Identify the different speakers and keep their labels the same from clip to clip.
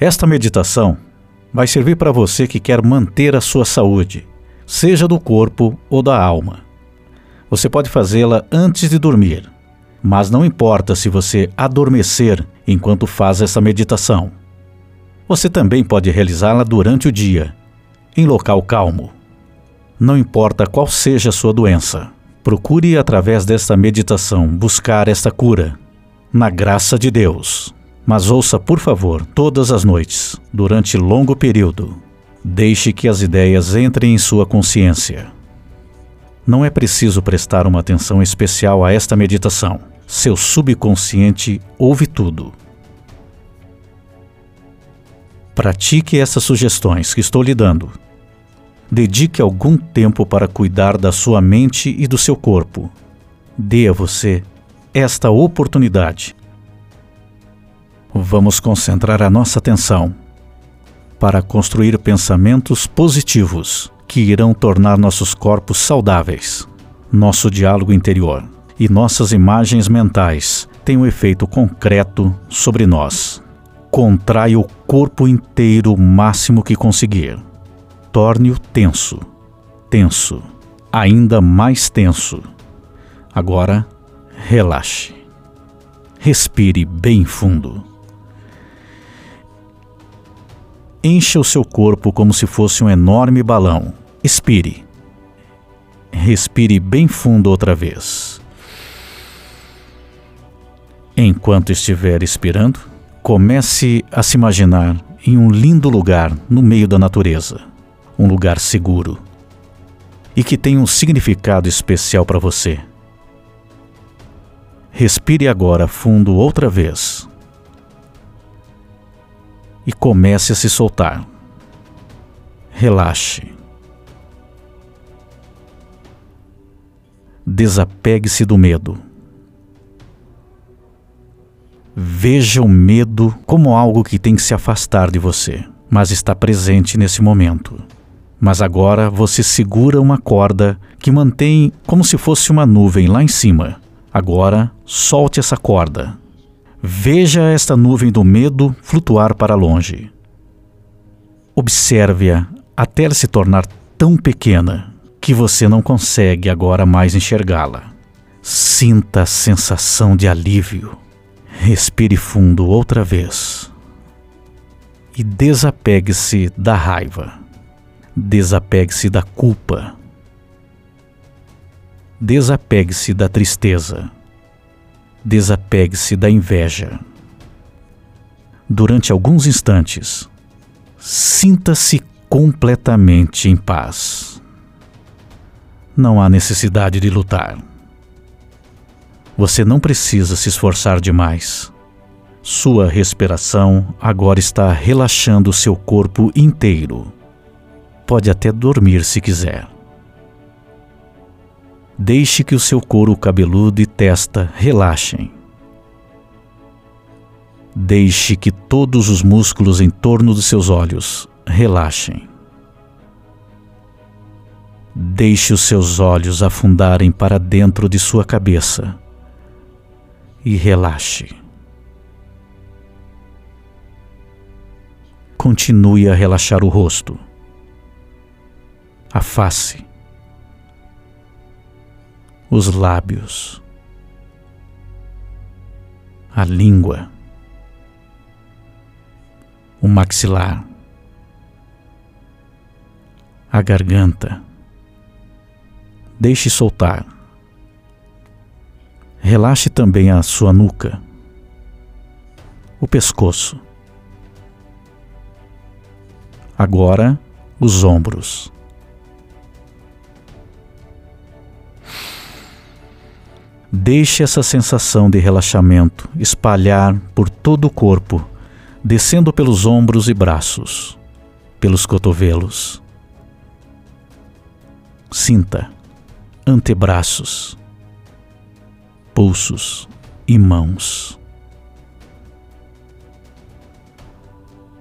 Speaker 1: Esta meditação vai servir para você que quer manter a sua saúde, seja do corpo ou da alma. Você pode fazê-la antes de dormir, mas não importa se você adormecer enquanto faz essa meditação. Você também pode realizá-la durante o dia, em local calmo. Não importa qual seja a sua doença, procure através desta meditação buscar esta cura, na graça de Deus. Mas ouça, por favor, todas as noites, durante longo período. Deixe que as ideias entrem em sua consciência. Não é preciso prestar uma atenção especial a esta meditação. Seu subconsciente ouve tudo. Pratique essas sugestões que estou lhe dando. Dedique algum tempo para cuidar da sua mente e do seu corpo. Dê a você esta oportunidade. Vamos concentrar a nossa atenção para construir pensamentos positivos que irão tornar nossos corpos saudáveis. Nosso diálogo interior e nossas imagens mentais têm um efeito concreto sobre nós. Contrai o corpo inteiro o máximo que conseguir. Torne-o tenso, tenso, ainda mais tenso. Agora, relaxe. Respire bem fundo. Encha o seu corpo como se fosse um enorme balão. Expire. Respire bem fundo outra vez. Enquanto estiver expirando, comece a se imaginar em um lindo lugar no meio da natureza, um lugar seguro e que tem um significado especial para você. Respire agora fundo outra vez e comece a se soltar. Relaxe. Desapegue-se do medo. Veja o medo como algo que tem que se afastar de você, mas está presente nesse momento. Mas agora você segura uma corda que mantém como se fosse uma nuvem lá em cima. Agora solte essa corda Veja esta nuvem do medo flutuar para longe. Observe-a até ela se tornar tão pequena que você não consegue agora mais enxergá-la. Sinta a sensação de alívio. Respire fundo outra vez. E desapegue-se da raiva. Desapegue-se da culpa. Desapegue-se da tristeza desapegue-se da inveja. Durante alguns instantes, sinta-se completamente em paz. Não há necessidade de lutar. Você não precisa se esforçar demais. Sua respiração agora está relaxando seu corpo inteiro. Pode até dormir se quiser. Deixe que o seu couro cabeludo e testa relaxem. Deixe que todos os músculos em torno dos seus olhos relaxem. Deixe os seus olhos afundarem para dentro de sua cabeça e relaxe. Continue a relaxar o rosto, a face, os lábios, a língua, o maxilar, a garganta. Deixe soltar. Relaxe também a sua nuca, o pescoço. Agora, os ombros. Deixe essa sensação de relaxamento espalhar por todo o corpo, descendo pelos ombros e braços, pelos cotovelos. Sinta antebraços, pulsos e mãos.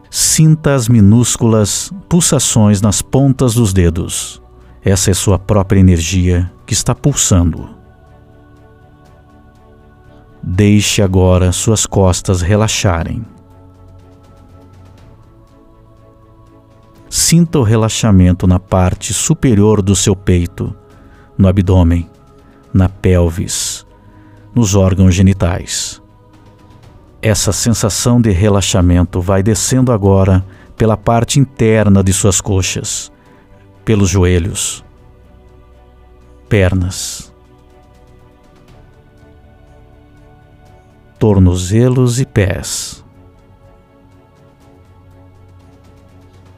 Speaker 1: Sinta as minúsculas pulsações nas pontas dos dedos. Essa é sua própria energia que está pulsando. Deixe agora suas costas relaxarem. Sinta o relaxamento na parte superior do seu peito, no abdômen, na pelvis, nos órgãos genitais. Essa sensação de relaxamento vai descendo agora pela parte interna de suas coxas, pelos joelhos, pernas, tornozelos e pés.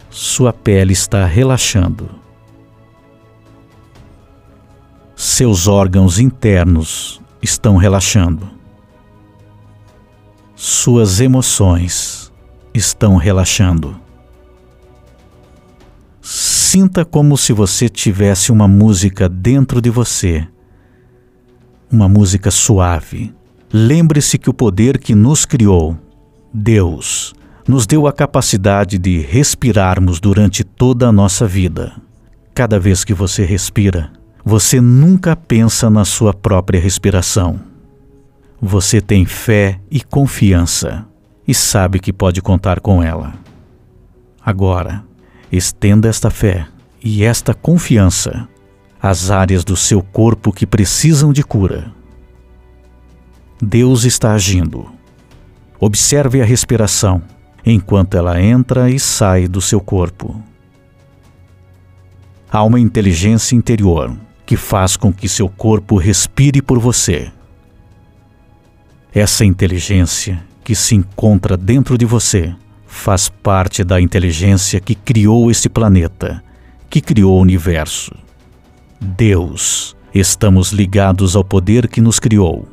Speaker 1: Sua pele está relaxando. Seus órgãos internos estão relaxando. Suas emoções estão relaxando. Sinta como se você tivesse uma música dentro de você. Uma música suave. Lembre-se que o poder que nos criou, Deus, nos deu a capacidade de respirarmos durante toda a nossa vida. Cada vez que você respira, você nunca pensa na sua própria respiração. Você tem fé e confiança e sabe que pode contar com ela. Agora, estenda esta fé e esta confiança às áreas do seu corpo que precisam de cura. Deus está agindo. Observe a respiração enquanto ela entra e sai do seu corpo. Há uma inteligência interior que faz com que seu corpo respire por você essa inteligência que se encontra dentro de você faz parte da inteligência que criou este planeta, que criou o universo. Deus, estamos ligados ao poder que nos criou.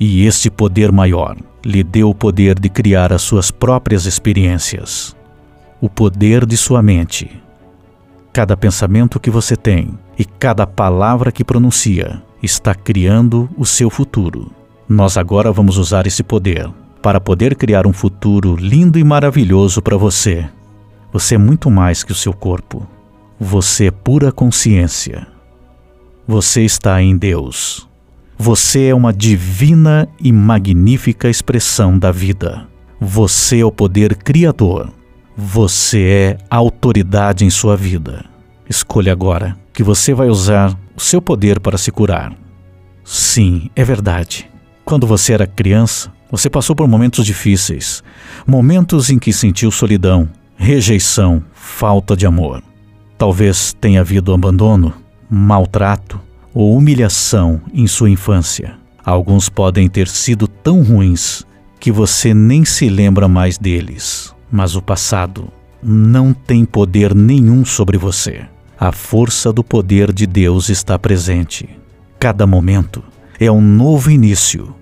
Speaker 1: E este poder maior lhe deu o poder de criar as suas próprias experiências. O poder de sua mente. Cada pensamento que você tem e cada palavra que pronuncia está criando o seu futuro. Nós agora vamos usar esse poder para poder criar um futuro lindo e maravilhoso para você. Você é muito mais que o seu corpo. Você é pura consciência. Você está em Deus. Você é uma divina e magnífica expressão da vida. Você é o poder criador. Você é a autoridade em sua vida. Escolha agora que você vai usar o seu poder para se curar. Sim, é verdade. Quando você era criança, você passou por momentos difíceis, momentos em que sentiu solidão, rejeição, falta de amor. Talvez tenha havido abandono, maltrato ou humilhação em sua infância. Alguns podem ter sido tão ruins que você nem se lembra mais deles, mas o passado não tem poder nenhum sobre você. A força do poder de Deus está presente. Cada momento é um novo início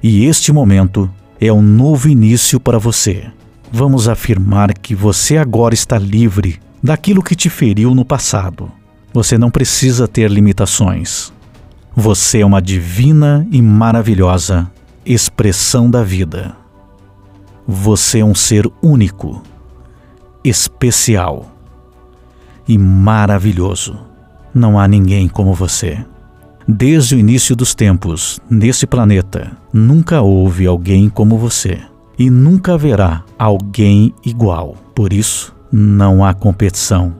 Speaker 1: e este momento é um novo início para você. Vamos afirmar que você agora está livre daquilo que te feriu no passado. Você não precisa ter limitações. Você é uma divina e maravilhosa expressão da vida. Você é um ser único, especial e maravilhoso. Não há ninguém como você. Desde o início dos tempos, nesse planeta, nunca houve alguém como você. E nunca haverá alguém igual. Por isso, não há competição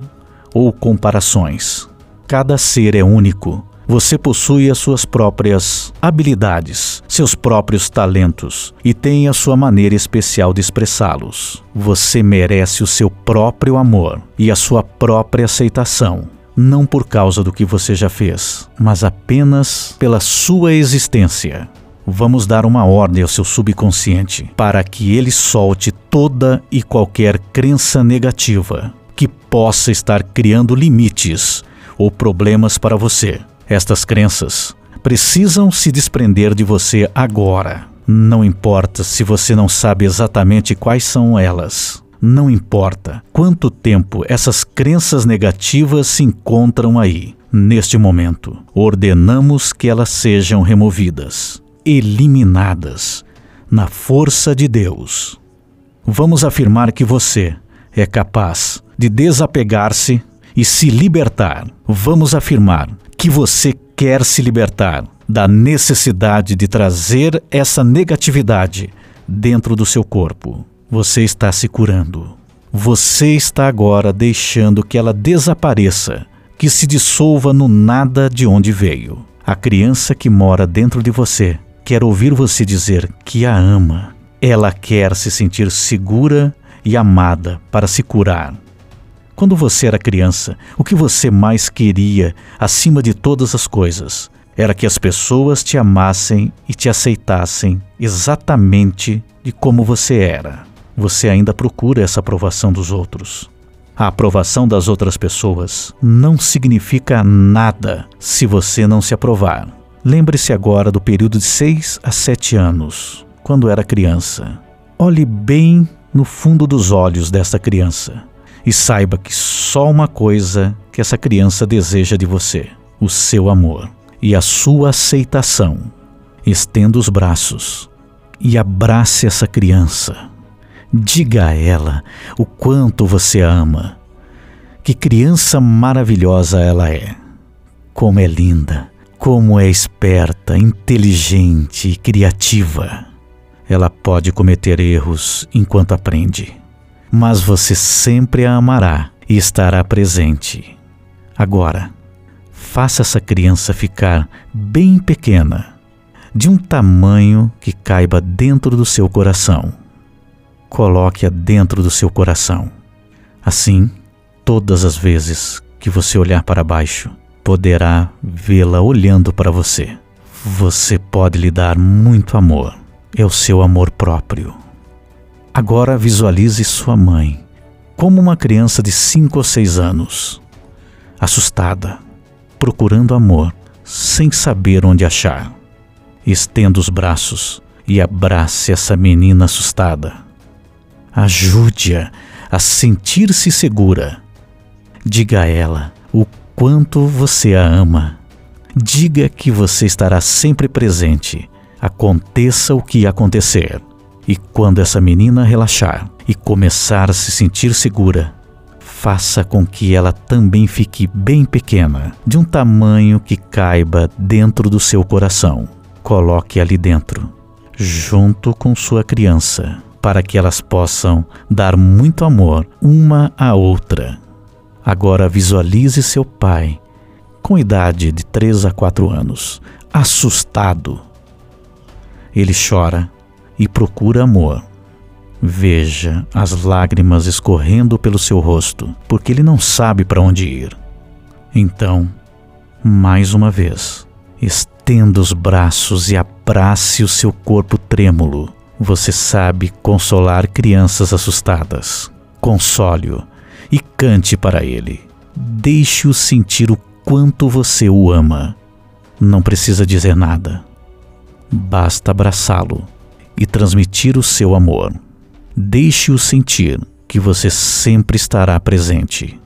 Speaker 1: ou comparações. Cada ser é único. Você possui as suas próprias habilidades, seus próprios talentos e tem a sua maneira especial de expressá-los. Você merece o seu próprio amor e a sua própria aceitação não por causa do que você já fez, mas apenas pela sua existência. Vamos dar uma ordem ao seu subconsciente para que ele solte toda e qualquer crença negativa que possa estar criando limites ou problemas para você. Estas crenças precisam se desprender de você agora. Não importa se você não sabe exatamente quais são elas. Não importa quanto tempo essas crenças negativas se encontram aí. Neste momento, ordenamos que elas sejam removidas, eliminadas, na força de Deus. Vamos afirmar que você é capaz de desapegar-se e se libertar. Vamos afirmar que você quer se libertar da necessidade de trazer essa negatividade dentro do seu corpo. Você está se curando. Você está agora deixando que ela desapareça, que se dissolva no nada de onde veio. A criança que mora dentro de você quer ouvir você dizer que a ama. Ela quer se sentir segura e amada para se curar. Quando você era criança, o que você mais queria, acima de todas as coisas, era que as pessoas te amassem e te aceitassem exatamente de como você era. Você ainda procura essa aprovação dos outros. A aprovação das outras pessoas não significa nada se você não se aprovar. Lembre-se agora do período de 6 a 7 anos, quando era criança. Olhe bem no fundo dos olhos desta criança e saiba que só uma coisa que essa criança deseja de você: o seu amor e a sua aceitação. Estenda os braços e abrace essa criança. Diga a ela o quanto você a ama. Que criança maravilhosa ela é. Como é linda, como é esperta, inteligente e criativa. Ela pode cometer erros enquanto aprende, mas você sempre a amará e estará presente. Agora, faça essa criança ficar bem pequena, de um tamanho que caiba dentro do seu coração. Coloque-a dentro do seu coração. Assim, todas as vezes que você olhar para baixo, poderá vê-la olhando para você. Você pode lhe dar muito amor. É o seu amor próprio. Agora visualize sua mãe como uma criança de 5 ou 6 anos, assustada, procurando amor, sem saber onde achar. Estenda os braços e abrace essa menina assustada. Ajude-a a sentir-se segura. Diga a ela o quanto você a ama. Diga que você estará sempre presente, aconteça o que acontecer. E quando essa menina relaxar e começar a se sentir segura, faça com que ela também fique bem pequena, de um tamanho que caiba dentro do seu coração. Coloque ali dentro, junto com sua criança, para que elas possam dar muito amor uma à outra. Agora visualize seu pai, com idade de 3 a 4 anos, assustado. Ele chora e procura amor Veja as lágrimas escorrendo pelo seu rosto, porque ele não sabe para onde ir. Então, mais uma vez, estenda os braços e abrace o seu corpo trêmulo. Você sabe consolar crianças assustadas. Console-o e cante para ele. Deixe-o sentir o quanto você o ama. Não precisa dizer nada. Basta abraçá-lo e transmitir o seu amor. Deixe-o sentir que você sempre estará presente,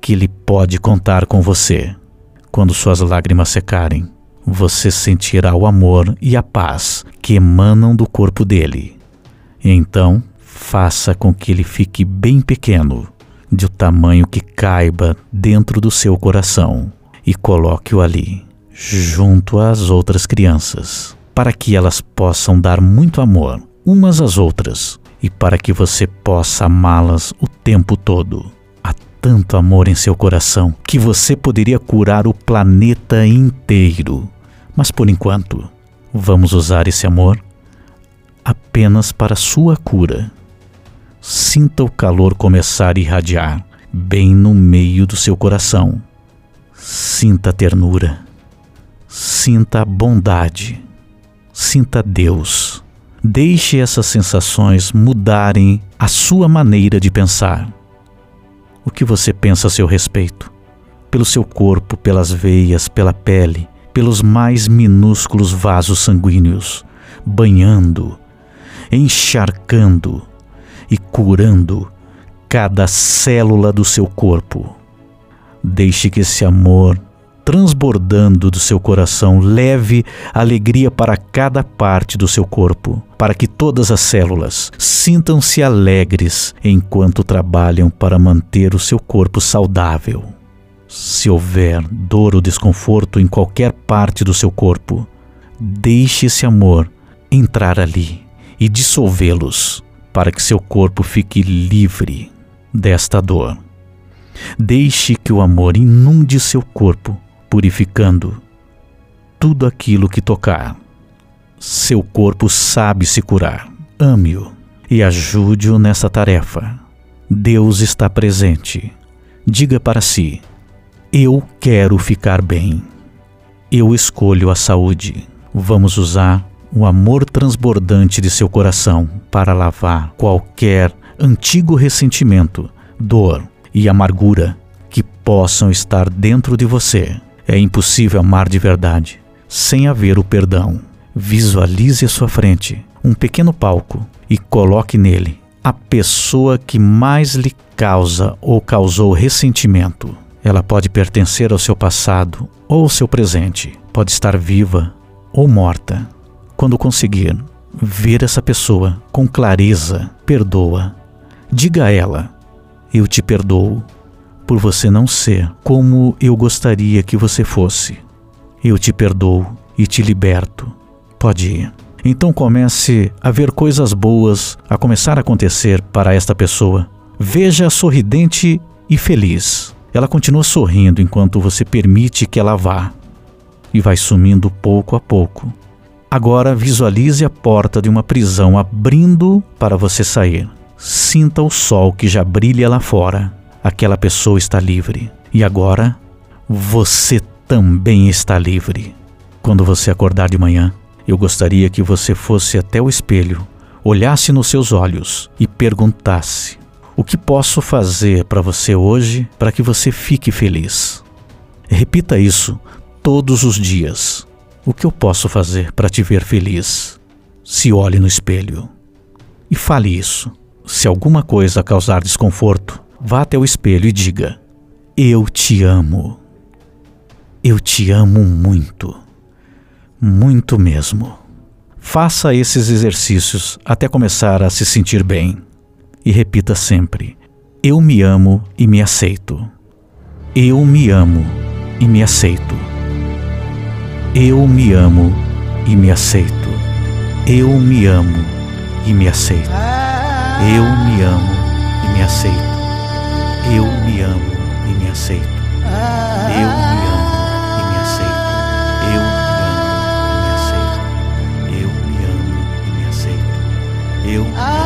Speaker 1: que ele pode contar com você. Quando suas lágrimas secarem, você sentirá o amor e a paz que emanam do corpo dele. Então, faça com que ele fique bem pequeno, de o tamanho que caiba dentro do seu coração, e coloque-o ali, junto às outras crianças, para que elas possam dar muito amor umas às outras e para que você possa amá-las o tempo todo. Há tanto amor em seu coração que você poderia curar o planeta inteiro. Mas por enquanto, vamos usar esse amor apenas para sua cura. Sinta o calor começar a irradiar bem no meio do seu coração. Sinta a ternura. Sinta a bondade. Sinta Deus Deixe essas sensações mudarem a sua maneira de pensar. O que você pensa a seu respeito? Pelo seu corpo, pelas veias, pela pele, pelos mais minúsculos vasos sanguíneos, banhando, encharcando e curando cada célula do seu corpo. Deixe que esse amor transbordando do seu coração, leve alegria para cada parte do seu corpo, para que todas as células sintam-se alegres enquanto trabalham para manter o seu corpo saudável. Se houver dor ou desconforto em qualquer parte do seu corpo, deixe esse amor entrar ali e dissolvê-los para que seu corpo fique livre. desta dor. Deixe que o amor inunde seu corpo, purificando tudo aquilo que tocar. Seu corpo sabe se curar. Ame-o e ajude-o nessa tarefa. Deus está presente. Diga para si: Eu quero ficar bem. Eu escolho a saúde. Vamos usar o amor transbordante de seu coração para lavar qualquer antigo ressentimento, dor e amargura que possam estar dentro de você. É impossível amar de verdade sem haver o perdão. Visualize à sua frente um pequeno palco e coloque nele a pessoa que mais lhe causa ou causou ressentimento. Ela pode pertencer ao seu passado ou ao seu presente, pode estar viva ou morta. Quando conseguir ver essa pessoa com clareza, perdoa. Diga a ela: Eu te perdoo por você não ser como eu gostaria que você fosse. Eu te perdoo e te liberto. Pode ir. Então comece a ver coisas boas a começar a acontecer para esta pessoa. Veja sorridente e feliz. Ela continua sorrindo enquanto você permite que ela vá e vai sumindo pouco a pouco. Agora visualize a porta de uma prisão abrindo para você sair. Sinta o sol que já brilha lá fora. Aquela pessoa está livre. E agora você também está livre. Quando você acordar de manhã, eu gostaria que você fosse até o espelho, olhasse nos seus olhos e perguntasse: O que posso fazer para você hoje para que você fique feliz? Repita isso todos os dias. O que eu posso fazer para te ver feliz? Se olhe no espelho e fale isso. Se alguma coisa causar desconforto, vá até o espelho e diga: Eu te amo. Eu te amo muito. Muito mesmo. Faça esses exercícios até começar a se sentir bem. E repita sempre: Eu me amo e me aceito. Eu me amo e me aceito. Eu me amo e me aceito. Eu me amo e me aceito. Eu me amo e me aceito. Eu me amo e me aceito. Eu me amo e me aceito. Eu me amo e me aceito. Eu me amo e me aceito. Eu me amo.